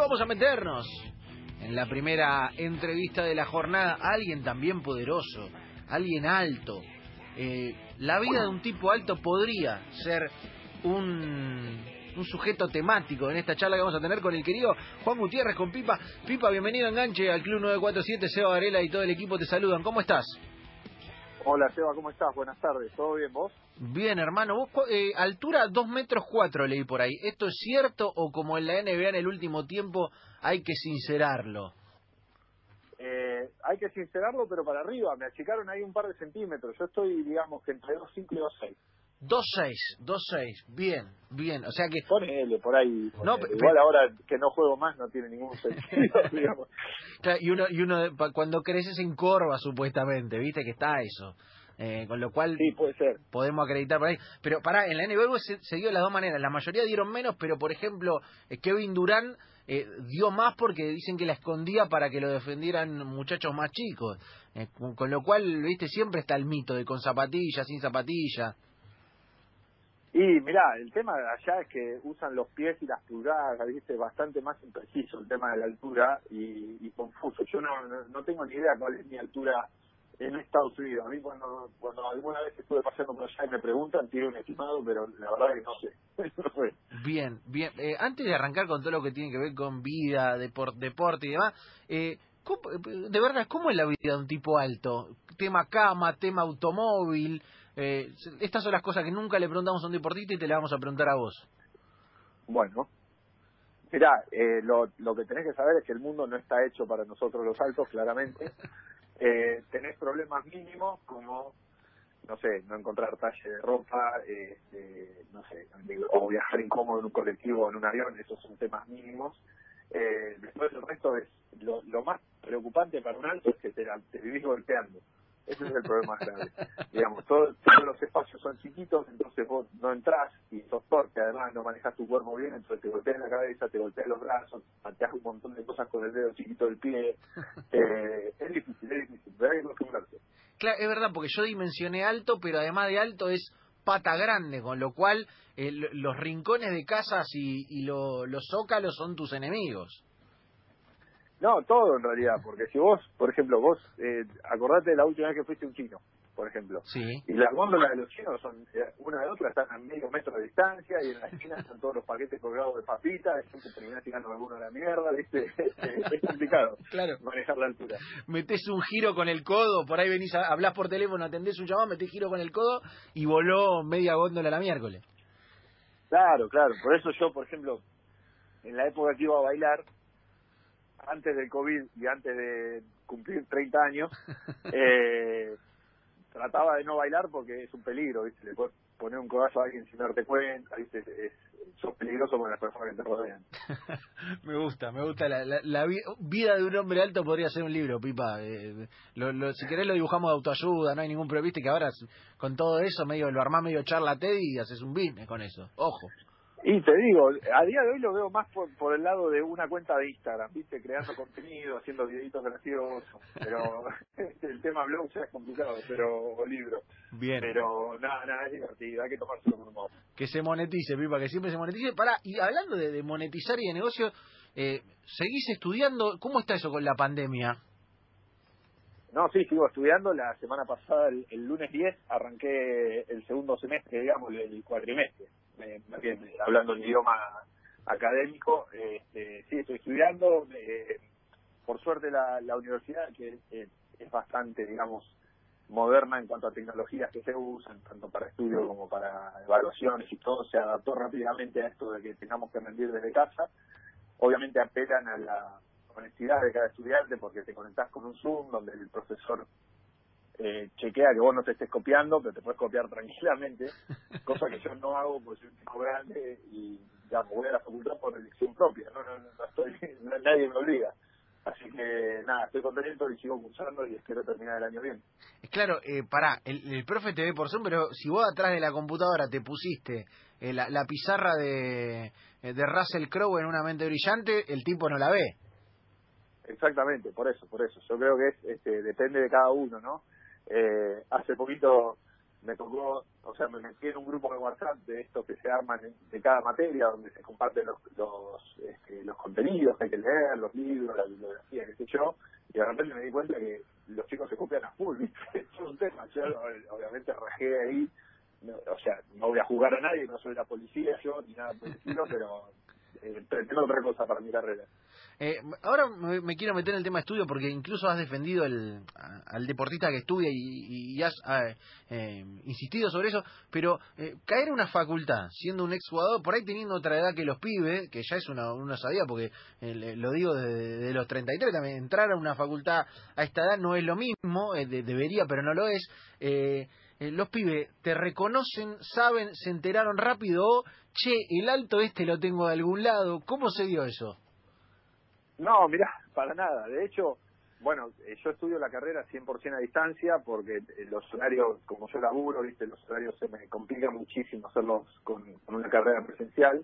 Vamos a meternos en la primera entrevista de la jornada. Alguien también poderoso, alguien alto. Eh, la vida de un tipo alto podría ser un, un sujeto temático en esta charla que vamos a tener con el querido Juan Gutiérrez, con Pipa. Pipa, bienvenido a Enganche al Club 947. Seba Varela y todo el equipo te saludan. ¿Cómo estás? Hola Seba, ¿cómo estás? Buenas tardes, ¿todo bien vos? Bien, hermano. Vos, eh, altura 2 metros 4 leí por ahí. ¿Esto es cierto o como en la NBA en el último tiempo hay que sincerarlo? Eh, hay que sincerarlo, pero para arriba. Me achicaron ahí un par de centímetros. Yo estoy, digamos, que entre 2,5 y 2,6. 2-6, 2-6, bien, bien, o sea que... Ponele por ahí, No, ponele. pe- igual ahora que no juego más no tiene ningún sentido, digamos. Y uno, y uno cuando creces en corva supuestamente, viste que está eso, Eh, con lo cual Sí, puede ser. podemos acreditar por ahí. Pero pará, en la NBA se, se dio de las dos maneras, la mayoría dieron menos, pero por ejemplo, eh, Kevin Durán eh, dio más porque dicen que la escondía para que lo defendieran muchachos más chicos, Eh, con, con lo cual, viste, siempre está el mito de con zapatilla, sin zapatilla. Y mirá, el tema de allá es que usan los pies y las pulgadas, viste, bastante más impreciso el tema de la altura y, y confuso. Yo no, no, no tengo ni idea cuál es mi altura en Estados Unidos. A mí cuando, cuando alguna vez estuve paseando por allá y me preguntan, tiro un estimado, pero la verdad que no sé. Bien, bien. Eh, antes de arrancar con todo lo que tiene que ver con vida, depor- deporte y demás, eh, ¿cómo- de verdad, ¿cómo es la vida de un tipo alto? Tema cama, tema automóvil. eh, estas son las cosas que nunca le preguntamos a un deportista y te las vamos a preguntar a vos. Bueno, mirá, eh, lo, lo que tenés que saber es que el mundo no está hecho para nosotros los altos, claramente. Eh, tenés problemas mínimos como, no sé, no encontrar talle de ropa, este, no sé, o viajar incómodo en un colectivo o en un avión, esos son temas mínimos. Eh, después el resto es, lo, lo más preocupante para un alto es que te, te vivís golpeando. Ese es el problema grave. Digamos, todo- todos los espacios son chiquitos, entonces vos no entrás y sos torpe, además no manejas tu cuerpo bien, entonces te golpeas la cabeza, te golpeas los brazos, pateas un montón de cosas con el dedo chiquito del pie. Eh, es difícil, es difícil, pero hay que. Claro, es verdad, porque yo dimensioné alto, pero además de alto es pata grande, con lo cual eh, lo- los rincones de casas y, y lo- los zócalos son tus enemigos. No, todo en realidad, porque si vos, por ejemplo, vos, eh, acordate de la última vez que fuiste un chino, por ejemplo. Sí. Y las góndolas de los chinos son, eh, una de otra están a medio metro de distancia y en la esquina están todos los paquetes colgados de papitas, y te terminás tirando alguno a la mierda, ¿viste? es complicado Claro. manejar la altura. metés un giro con el codo, por ahí venís, a, hablás por teléfono, atendés un llamado, metés giro con el codo y voló media góndola la miércoles. Claro, claro. Por eso yo, por ejemplo, en la época que iba a bailar, antes del COVID y antes de cumplir 30 años, eh, trataba de no bailar porque es un peligro, ¿viste? Le puedes poner un codazo a alguien sin darte cuenta, ¿viste? Es, sos peligroso con las personas que te rodean. me gusta, me gusta. La, la- la vi- vida de un hombre alto podría ser un libro, Pipa. Eh, lo- lo- si querés lo dibujamos de autoayuda, no hay ningún problema. Viste que ahora con todo eso medio lo armás medio charla Teddy y haces un business con eso. Ojo. Y te digo, a día de hoy lo veo más por, por el lado de una cuenta de Instagram, ¿viste? Creando contenido, haciendo videitos graciosos, pero el tema blog ya es complicado, pero libro. Bien. Pero nada, nada, es divertido, hay que tomárselo con humor. Que se monetice, Pipa, que siempre se monetice. Pará, y hablando de, de monetizar y de negocio, eh, ¿seguís estudiando? ¿Cómo está eso con la pandemia? No, sí, sigo estudiando. La semana pasada, el, el lunes 10, arranqué el segundo semestre, digamos, el cuatrimestre. Eh, hablando el idioma académico, este, sí, estoy estudiando. eh, por suerte, la, universidad, que es bastante, digamos, moderna en cuanto a tecnologías que se usan, tanto para estudio como para evaluaciones y todo, se adaptó rápidamente a esto de que tengamos que rendir desde casa. Obviamente apelan a la honestidad de cada estudiante porque te conectás con un Zoom donde el profesor eh, chequea que vos no te estés copiando, pero te puedes copiar tranquilamente, cosa que yo no hago porque soy un tipo grande y ya me voy a la facultad por elección propia, no, no, no, estoy, no- nadie me obliga. Así que nada, estoy contento y sigo cursando y espero terminar el año bien. Eh, Claro, eh, pará, el, el profe te ve por Zoom, pero si vos atrás de la computadora te pusiste eh, la, la pizarra de, eh, de Russell Crowe en una mente brillante, el tipo no la ve. Exactamente, por eso, por eso. Yo creo que es, este, depende de cada uno, ¿no? Eh, hace poquito me tocó, o sea, me metí en un grupo de WhatsApp de estos que se arman de cada materia, donde se comparten los los, este, los contenidos que hay que leer, los libros, la bibliografía, qué sé yo, y de repente me di cuenta que los chicos se copian a full, ¿viste? Es un tema, yo obviamente rajé ahí, o sea, no voy a jugar a nadie, no soy la policía yo, ni nada por el estilo, pero eh, pretendo otra cosa para mi carrera. Eh, ahora me, quiero meter en el tema de estudio porque incluso has defendido el, al deportista que estudia y, has ah, eh, insistido sobre eso, pero eh, caer en una facultad siendo un exjugador, por ahí teniendo otra edad que los pibes, que ya es una, una sabía porque eh, lo digo de, los 33 también, entrar a una facultad a esta edad no es lo mismo, debería pero no lo es. los pibes te reconocen, saben, se enteraron rápido, che, el alto este lo tengo de algún lado, ¿cómo se dio eso? No, mira, para nada. De hecho, bueno, eh, yo estudio la carrera 100% a distancia porque eh, los horarios, como yo laburo, viste, los horarios se me complican muchísimo hacerlos con, una carrera presencial.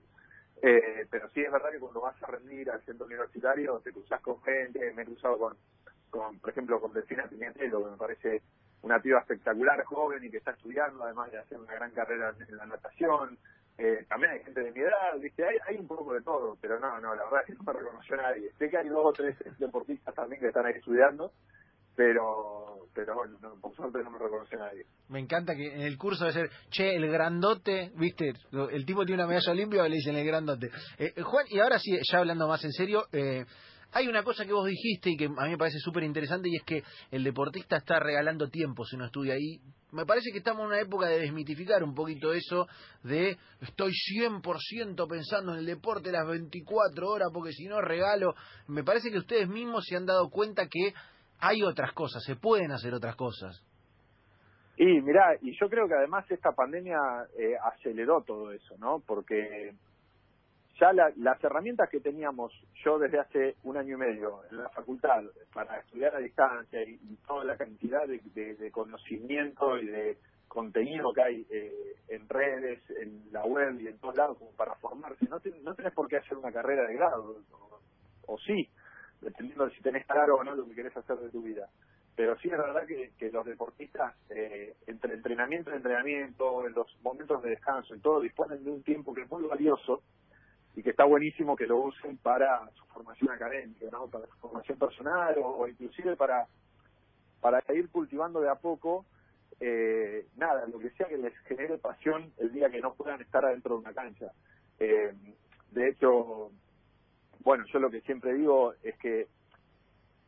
Eh, pero sí es verdad que cuando vas a rendir al centro universitario te cruzas con gente, me he cruzado con, con por ejemplo, con Delfina Piñatelo, que me parece una piba espectacular, joven y que está estudiando, además de hacer una gran carrera en la natación. Eh, también hay gente de mi edad, ¿viste? Hay, hay un poco de todo, pero no, no, la verdad es que no me reconoció nadie. Sé que hay dos o tres deportistas también que están ahí estudiando, pero pero bueno, por suerte no me reconoció nadie. Me encanta que en el curso de ser, che, el grandote, viste, el tipo tiene una medalla olímpica le dicen el grandote. Eh, Juan, y ahora sí, ya hablando más en serio, eh, hay una cosa que vos dijiste y que a mí me parece súper interesante y es que el deportista está regalando tiempo si no estudia ahí. Me parece que estamos en una época de desmitificar un poquito eso de estoy 100% pensando en el deporte las 24 horas porque si no regalo. Me parece que ustedes mismos se han dado cuenta que hay otras cosas, se pueden hacer otras cosas. Y mirá, y yo creo que además esta pandemia eh, aceleró todo eso, ¿no? Porque ya las herramientas que teníamos yo desde hace un año y medio en la facultad para estudiar a distancia y, toda la cantidad de, conocimiento y de contenido que hay eh, en redes, en la web y en todos lados como para formarse, no, no tenés por qué hacer una carrera de grado, o, sí, dependiendo de si tenés claro o no lo que querés hacer de tu vida. Pero sí es verdad que, los deportistas, eh, entre entrenamiento y entrenamiento, en los momentos de descanso y todo, disponen de un tiempo que es muy valioso y que está buenísimo que lo usen para su formación académica, ¿no? para su formación personal o, inclusive para, para ir cultivando de a poco, eh, nada, lo que sea que les genere pasión el día que no puedan estar adentro de una cancha. Eh, de hecho, bueno, yo lo que siempre digo es que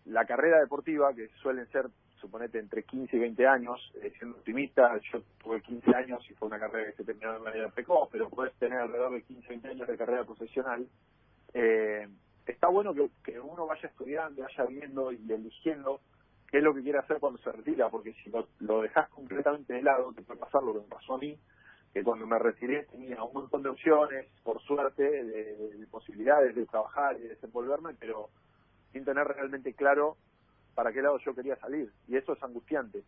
la carrera deportiva, que suelen ser suponete entre 15 y 20 años, eh, siendo optimista, yo tuve 15 años y fue una carrera que se terminó de manera precoz, pero puedes tener alrededor de 15 20 años de carrera profesional. Eh, está bueno que, uno vaya estudiando, vaya viendo y eligiendo qué es lo que quiere hacer cuando se retira, porque si lo, lo dejas completamente de lado, te puede pasar lo que me pasó a mí, que cuando me retiré tenía un montón de opciones, por suerte, de posibilidades de trabajar y de desenvolverme, pero sin tener realmente claro para qué lado yo quería salir y eso es angustiante.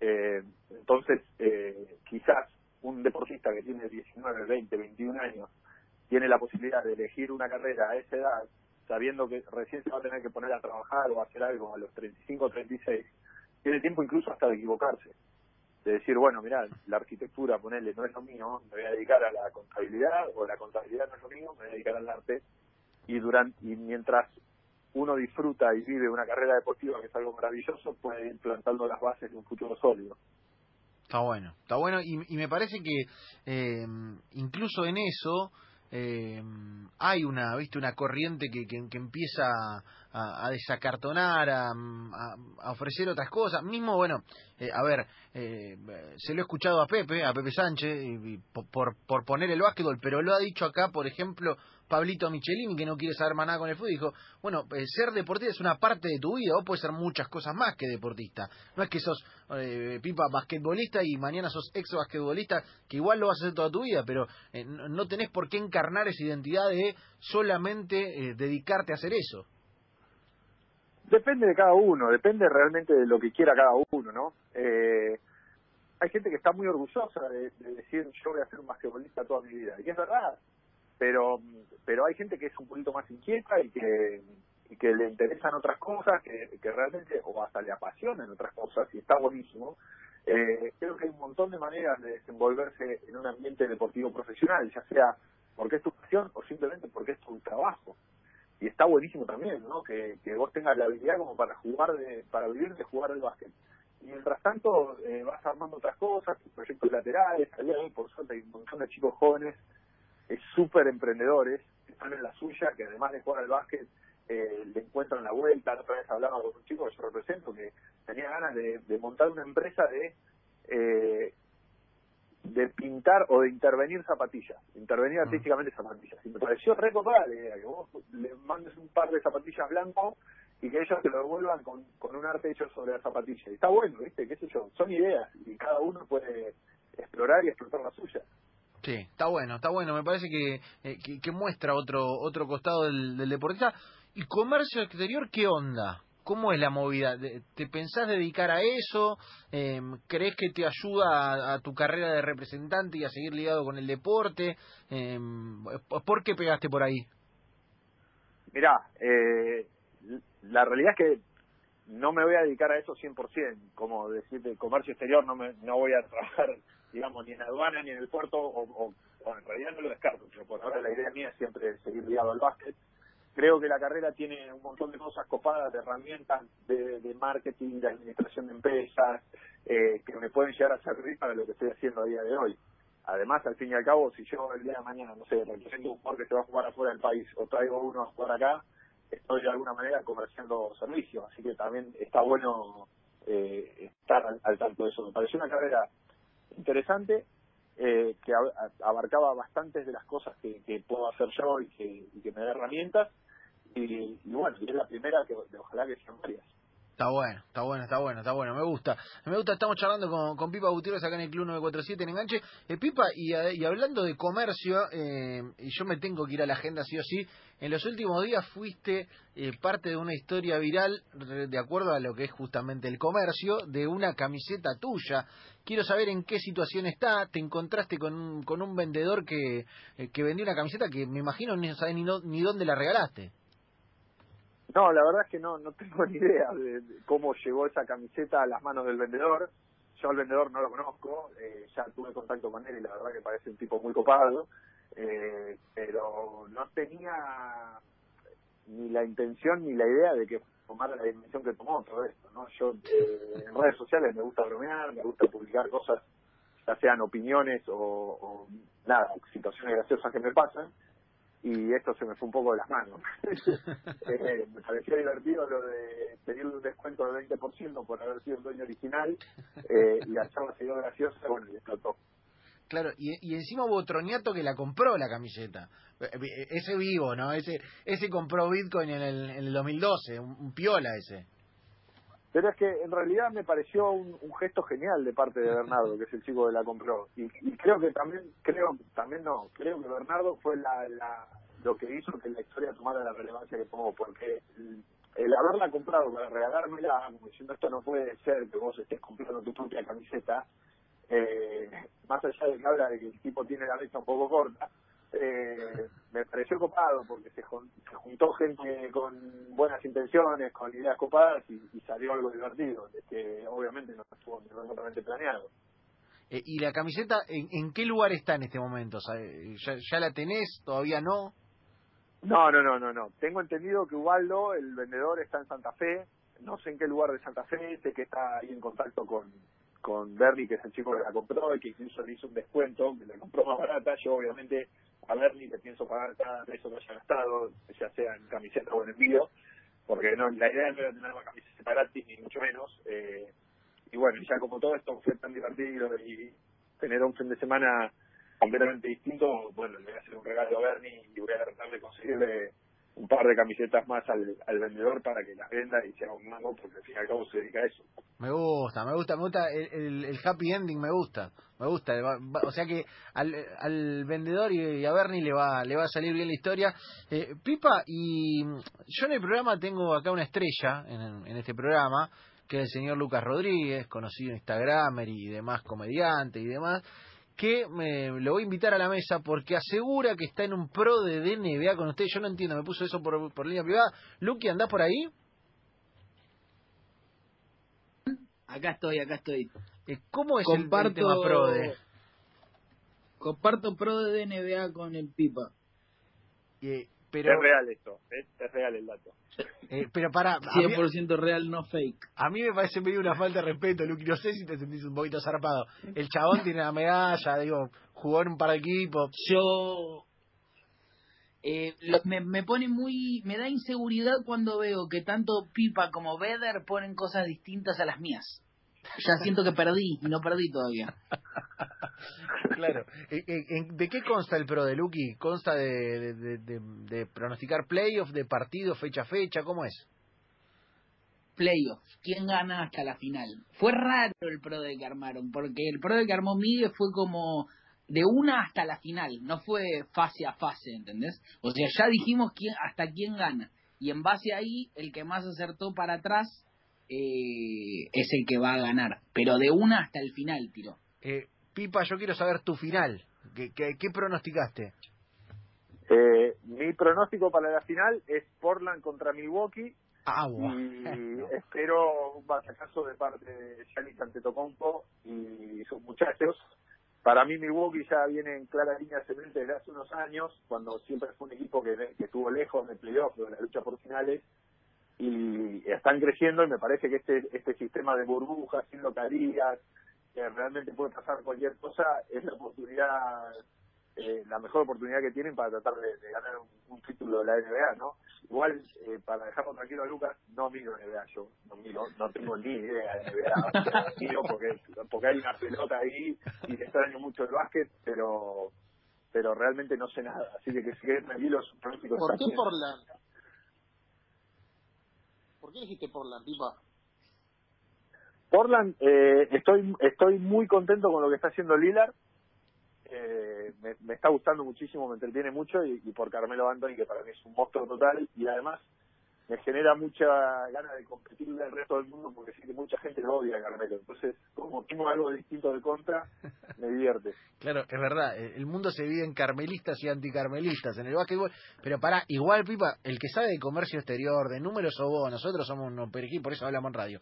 Eh, entonces, eh, quizás un deportista que tiene 19, 20, 21 años tiene la posibilidad de elegir una carrera a esa edad, sabiendo que recién se va a tener que poner a trabajar o hacer algo a los 35 o 36, tiene tiempo incluso hasta de equivocarse. De decir, bueno, mira, la arquitectura, ponerle, no es lo mío, me voy a dedicar a la contabilidad, o la contabilidad no es lo mío, me voy a dedicar al arte. Y, durante, y mientras uno disfruta y vive una carrera deportiva que es algo maravilloso, puede ir plantando las bases de un futuro sólido. Está bueno, está bueno y, me parece que eh, incluso en eso eh, hay una, viste, una corriente que, que, empieza a, desacartonar, a, a, ofrecer otras cosas. Mismo, bueno, eh, a ver, eh, se lo he escuchado a Pepe, a Pepe Sánchez, y, por, por poner el básquetbol, pero lo ha dicho acá, por ejemplo, Pablito Michelini, que no quiere saber más nada con el fútbol, dijo, bueno, eh, ser deportista es una parte de tu vida, vos puedes ser muchas cosas más que deportista. No es que sos eh, pipa basquetbolista y mañana sos ex basquetbolista, que igual lo vas a hacer toda tu vida, pero eh, no tenés por qué encarnar esa identidad de solamente dedicarte a hacer eso. Depende de cada uno, depende realmente de lo que quiera cada uno, ¿no? hay gente que está muy orgullosa de, de, decir yo voy a ser un basquetbolista toda mi vida, y es verdad, pero pero hay gente que es un poquito más inquieta y que que le interesan otras cosas, que, que realmente, o hasta le apasionan otras cosas, y está buenísimo. Eh, creo que hay un montón de maneras de desenvolverse en un ambiente deportivo profesional, ya sea porque es tu pasión o simplemente porque es tu trabajo. Y está buenísimo también, ¿no? Que, que vos tengas la habilidad como para jugar, de, para vivir de jugar al básquet. Y mientras tanto eh, vas armando otras cosas, proyectos laterales, ahí por suerte hay un montón de chicos jóvenes, súper emprendedores, que están en la suya, que además de jugar al básquet, eh, le encuentran la vuelta. La otra vez hablaba con un chico que yo represento que tenía ganas de, de montar una empresa de eh, de pintar o de intervenir zapatillas, intervenir artísticamente zapatillas. Y me pareció recopada la idea, que vos le mandes un par de zapatillas blancas y que ellos te lo devuelvan con, con un arte hecho sobre la zapatilla. Y está bueno, ¿viste? ¿Qué sé yo? Son ideas y cada uno puede explorar y explotar la suya. Sí, está bueno, está bueno. Me parece que, eh, que, muestra otro otro costado del, deportista. ¿Y comercio exterior qué onda? ¿Cómo es la movida? ¿Te pensás dedicar a eso? Eh, ¿Crees que te ayuda a, tu carrera de representante y a seguir ligado con el deporte? Eh, ¿Por qué pegaste por ahí? Mirá, eh, la realidad es que no me voy a dedicar a eso 100%, como decirte, comercio exterior no me, no voy a trabajar, digamos, ni en aduana ni en el puerto, o, o, en realidad no lo descarto, pero por ahora la idea mía es siempre seguir ligado al básquet creo que la carrera tiene un montón de cosas copadas, de herramientas de, marketing, de administración de empresas, eh, que me pueden llegar a servir para lo que estoy haciendo a día de hoy. Además, al fin y al cabo, si yo el día de mañana, no sé, represento un jugador que se va a jugar afuera del país o traigo uno a jugar acá, estoy de alguna manera comerciando servicios, así que también está bueno eh, estar al tanto de eso. Me pareció una carrera interesante, eh, que abarcaba bastantes de las cosas que, puedo hacer yo y que, me da herramientas. Y, bueno, y es la primera que ojalá que sean varias. Está bueno, está bueno, está bueno, está bueno, me gusta. Me gusta, estamos charlando con, Pipa Gutiérrez acá en el Club 947 en Enganche. Eh, Pipa, y, hablando de comercio, eh, y yo me tengo que ir a la agenda sí o sí, en los últimos días fuiste eh, parte de una historia viral, de acuerdo a lo que es justamente el comercio, de una camiseta tuya. Quiero saber en qué situación está, te encontraste con un, con un vendedor que, eh, que vendió una camiseta que me imagino ni sabes ni, ni dónde la regalaste. No, la verdad es que no, no tengo ni idea de, cómo llegó esa camiseta a las manos del vendedor. Yo al vendedor no lo conozco, eh, ya tuve contacto con él y la verdad que parece un tipo muy copado, eh, pero no tenía ni la intención ni la idea de que tomara la dimensión que tomó todo esto. ¿no? Yo eh, en redes sociales me gusta bromear, me gusta publicar cosas, ya sean opiniones o, o nada, situaciones graciosas que me pasan y esto se me fue un poco de las manos. Eh, me pareció divertido lo de pedirle un descuento del 20% por haber sido el dueño original eh, y la charla se dio graciosa, bueno, y explotó. Claro, y, y encima hubo Troñato que la compró la camiseta. Eh, ese vivo, ¿no? Ese ese compró Bitcoin en el, en el 2012, un piola ese. Pero es que en realidad me pareció un, gesto genial de parte de Bernardo, que es el chico que la compró. Y, creo que también, creo, también no, creo que Bernardo fue la, la, lo que hizo que la historia tomara la relevancia que tomó, porque el, haberla comprado para regalármela, como diciendo esto no puede ser que vos estés comprando tu propia camiseta, eh, más allá de que habla de que el tipo tiene la vista un poco corta, eh, me pareció copado porque se, juntó gente con buenas intenciones, con ideas copadas y, salió algo divertido, que obviamente no estuvo remotamente planeado. Eh, ¿Y la camiseta en, qué lugar está en este momento? ¿Ya, la tenés? ¿Todavía no? No, no, no, no, no. Tengo entendido que Ubaldo, el vendedor, está en Santa Fe. No sé en qué lugar de Santa Fe. Sé que está ahí en contacto con, con Bernie, que es el chico que la compró y que incluso le hizo un descuento, que la compró más barata. Yo, obviamente, a Bernie le pienso pagar cada peso que haya gastado, ya sea en camiseta o en envío, porque no la idea no era tener una camiseta gratis, ni mucho menos. Eh, y bueno, ya como todo esto fue tan divertido y tener un fin de semana completamente distinto, bueno, le voy a hacer un regalo a Bernie y voy a tratar de conseguirle un par de camisetas más al, al vendedor para que las venda y sea un mango, porque al fin y al cabo se dedica a eso. Me gusta, me gusta, me gusta el, el, happy ending, me gusta, me gusta. O sea que al, al vendedor y, a Bernie le va, le va a salir bien la historia. Eh, Pipa, y yo en el programa tengo acá una estrella, en, en este programa, que es el señor Lucas Rodríguez, conocido Instagramer y demás comediante y demás que me, lo voy a invitar a la mesa porque asegura que está en un pro de DNBA con usted. Yo no entiendo, me puso eso por, por línea privada. Lucky, ¿andás por ahí? Acá estoy, acá estoy. Eh, ¿Cómo es Comparto- el, tema PRODE? Comparto pro de NBA con el Pipa. Eh, pero, Es real esto, es, es real el dato. eh, pero para, a mí, 100% real, no fake. a mí me parece medio una falta de respeto, Luqui. No sé si te sentís un poquito zarpado. El chabón tiene la medalla, digo, jugó en un par de equipos. Yo eh, lo- me, me pone muy me da inseguridad cuando veo que tanto Pipa como Beder ponen cosas distintas a las mías ya siento que perdí y no perdí todavía Claro. ¿De qué consta el pro de Luqui? ¿Consta de, de, de- de- de pronosticar playoff, de partido, fecha a fecha? ¿Cómo es? playoff quién gana hasta la final fue raro el pro de que armaron porque el pro de que armó Miguel fue como de una hasta la final no fue fase a fase ¿entendés? o sea ya dijimos quién hasta quién gana y en base ahí el que más acertó para atrás eh, es el que va a ganar pero de una hasta el final tiró Eh, Pipa, yo quiero saber tu final. ¿Qué, qué, qué pronosticaste? Eh, mi pronóstico para la final es Portland contra Milwaukee Ah, y espero un batacazo de parte de Giannis Antetokounmpo y sus muchachos. Para mí Milwaukee ya viene en clara línea ascendente desde hace unos años, cuando siempre fue un equipo que, que estuvo lejos del playoff, de la lucha por finales, y están creciendo y me parece que este este sistema de burbujas, sin localías, que realmente puede pasar cualquier cosa, es la oportunidad, eh, la mejor oportunidad que tienen para tratar de, de ganar un, un título de la NBA, ¿no? Igual, eh, para dejarlo tranquilo a Lucas, no miro NBA yo, no miro, no tengo ni idea de NBA, miro porque, porque hay una pelota ahí y extraño mucho el básquet, pero pero realmente no sé nada, así que que se queden tranquilos, ¿Por qué. Portland? ¿Por qué dijiste Portland, Pipa? Portland, eh, estoy estoy muy contento con lo que está haciendo Lillard. Eh, me, está gustando muchísimo, me entretiene mucho y, y por Carmelo Anthony, que para mí es un monstruo total y además me genera mucha gana de competir del resto del mundo porque sé que mucha gente lo odia a Carmelo. Entonces, como tengo algo distinto de contra, me divierte. Claro, es verdad. eh, El mundo se divide en carmelistas y anticarmelistas en el básquetbol. Pero para igual, Pipa, el que sabe de comercio exterior, de números o vos, nosotros somos unos periquí, por eso hablamos en radio.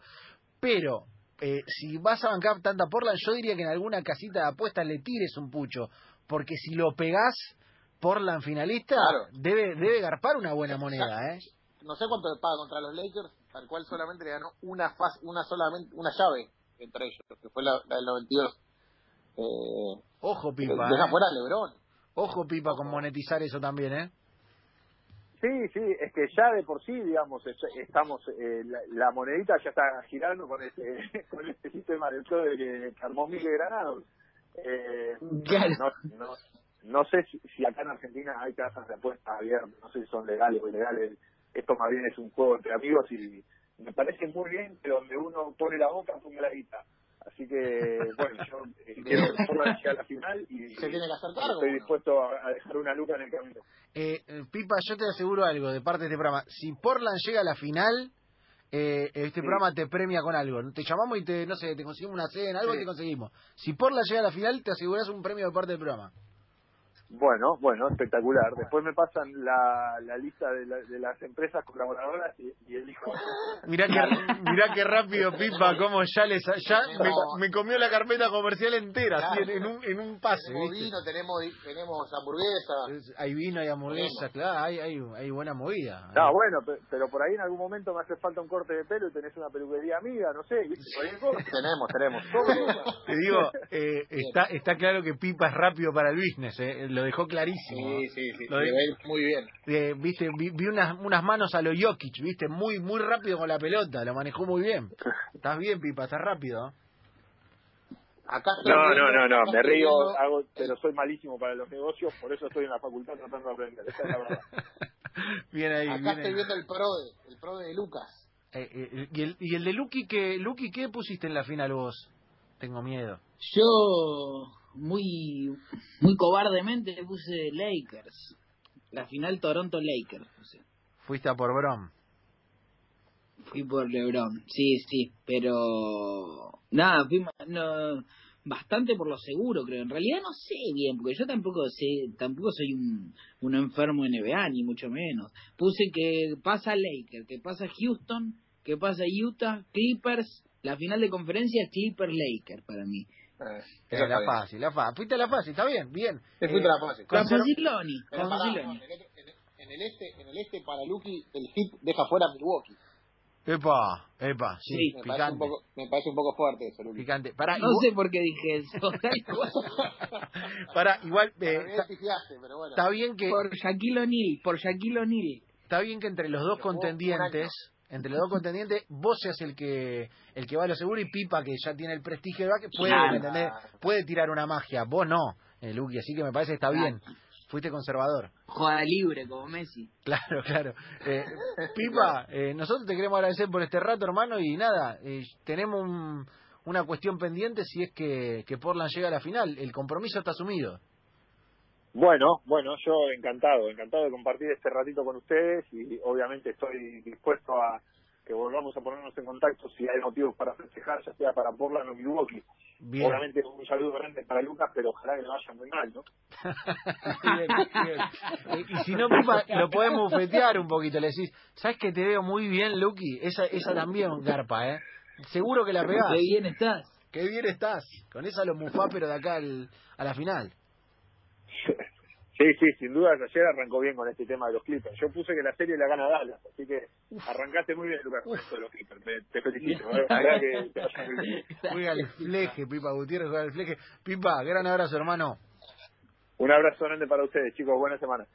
Pero, eh, si vas a bancar tanta Portland, yo diría que en alguna casita de apuestas le tires un pucho. Porque si lo pegás, Portland finalista, Claro. debe, debe garpar una buena moneda, ¿eh? No sé cuánto le paga contra los Lakers, al cual solamente le ganó una faz, una solamente una llave entre ellos, que fue la, la del 92. Eh, Ojo, Pipa. deja ¿eh? fuera a LeBron. Ojo, Pipa, con monetizar eso también, ¿eh? Sí, sí, es que ya de por sí, digamos, es- estamos, eh, la, la monedita ya está girando con este, con este sistema de todo de que que armó Miguel Granados. Eh, Claro. no, no, no sé si, si acá en Argentina hay casas de apuestas abiertas, no sé si son legales o ilegales. Esto más bien es un juego entre amigos y me parece muy bien que donde uno pone la boca ponga la guita. Así que, bueno, yo eh, quiero que Portland llegue a la final y Se tiene que hacer cargo. estoy dispuesto a, a dejar una luca en el camino. Eh, eh, Pipa, yo te aseguro algo de parte de este programa. Si Portland llega a la final, eh, este Sí. programa te premia con algo. Te llamamos y te, no sé, te conseguimos una cena, algo Sí. te conseguimos. Si Portland llega a la final, te aseguras un premio de parte del programa. Bueno, bueno, espectacular. Después me pasan la, la lista de, la- de las empresas colaboradoras y, y elijo. Mirá que, mirá qué rápido, Pipa, cómo ya les ya me, me comió la carpeta comercial entera, así, en, en un, en un pase. Tenemos ¿viste? vino, tenemos, tenemos hamburguesa. Es- Hay vino, hay hamburguesa, claro, hay, hay, hay buena movida. No, bueno, pe- pero por ahí en algún momento me hace falta un corte de pelo y tenés una peluquería amiga, no sé. Tenemos, tenemos. Te digo, eh, está, está claro que Pipa es rápido para el business, eh, lo dejó clarísimo. Sí, sí, sí. Lo Le de- muy bien. Eh, viste, vi, vi unas, unas manos a lo Jokic, viste, muy muy rápido con la pelota, lo manejó muy bien. Estás bien, Pipa, estás rápido. Acá estoy No, viendo- no, no, no, me río, viendo- hago, pero soy malísimo para los negocios, por eso estoy en la facultad tratando de aprender. Esa es la verdad. bien ahí, Acá bien estoy ahí. viendo el PRODE, el PRODE de Lucas. Eh, eh, y, el, y el de Lucky, que, Lucky, ¿qué pusiste en la final vos? Tengo miedo. Yo muy muy cobardemente le puse Lakers. La final Toronto Lakers puse. Fuiste a por Brom. Fui por LeBron. Sí, sí, pero nada, fui no, bastante por lo seguro, creo. En realidad no sé bien, porque yo tampoco sé, tampoco soy un, un enfermo de NBA ni mucho menos. Puse que pasa Lakers, que pasa Houston, que pasa Utah, Clippers La final de conferencia es Clipper Laker para mí. Eh, Eh, la fácil, la fácil. Fuiste a la fácil, está bien, bien. Te Eh, fuiste a la fácil. Con en, el, en el- en el este, en el este para Lucky, el hit deja fuera a Milwaukee. Epa, epa, sí, Sí, Me parece, un poco, me parece un poco fuerte eso, Lucky. Picante. Pará, No igual, sé por qué dije eso. pará, igual eh, está, pifiaste, pero bueno. está bien que por Shaquille O'Neal, por Shaquille O'Neal. está bien que entre los dos Pero vos, contendientes, entre los dos contendientes, vos seas el que el que va a lo seguro y Pipa que ya tiene el prestigio de que puede. Puede tirar una magia, vos no, eh, Luqui, así que me parece que está bien. Fuiste conservador. Joda libre como Messi. Claro, claro. Eh, Pipa, eh, nosotros te queremos agradecer por este rato, hermano, y nada, eh, tenemos un- una cuestión pendiente si es que, que Portland llega a la final. El compromiso está asumido. Bueno, bueno, yo encantado, encantado de compartir este ratito con ustedes y obviamente estoy dispuesto a que volvamos a ponernos en contacto si hay motivos para festejar, ya sea para Portland o Milwaukee. Bien. Obviamente un saludo grande para Lucas, pero ojalá que no vaya muy mal, ¿no? Bien, bien. Eh, y si no, Pipa, lo podemos bufetear un poquito. Le decís, ¿sabes que te veo muy bien, Luqui? Esa, esa también, Garpa, ¿eh? Seguro que la pegás. Qué bien estás. Qué bien estás. Con esa lo mufá, pero de acá al- a la final. Sí, sí, sin duda ayer arrancó bien con este tema de los Clippers. Yo puse que la serie la gana Dallas, así que arrancaste muy bien, Lucas, con esto de los Clippers. Te, te felicito, ¿eh? Juega el fleje, Pipa Gutiérrez, juega el fleje. Pipa, gran abrazo, hermano. Un abrazo grande para ustedes, chicos. Buena semana.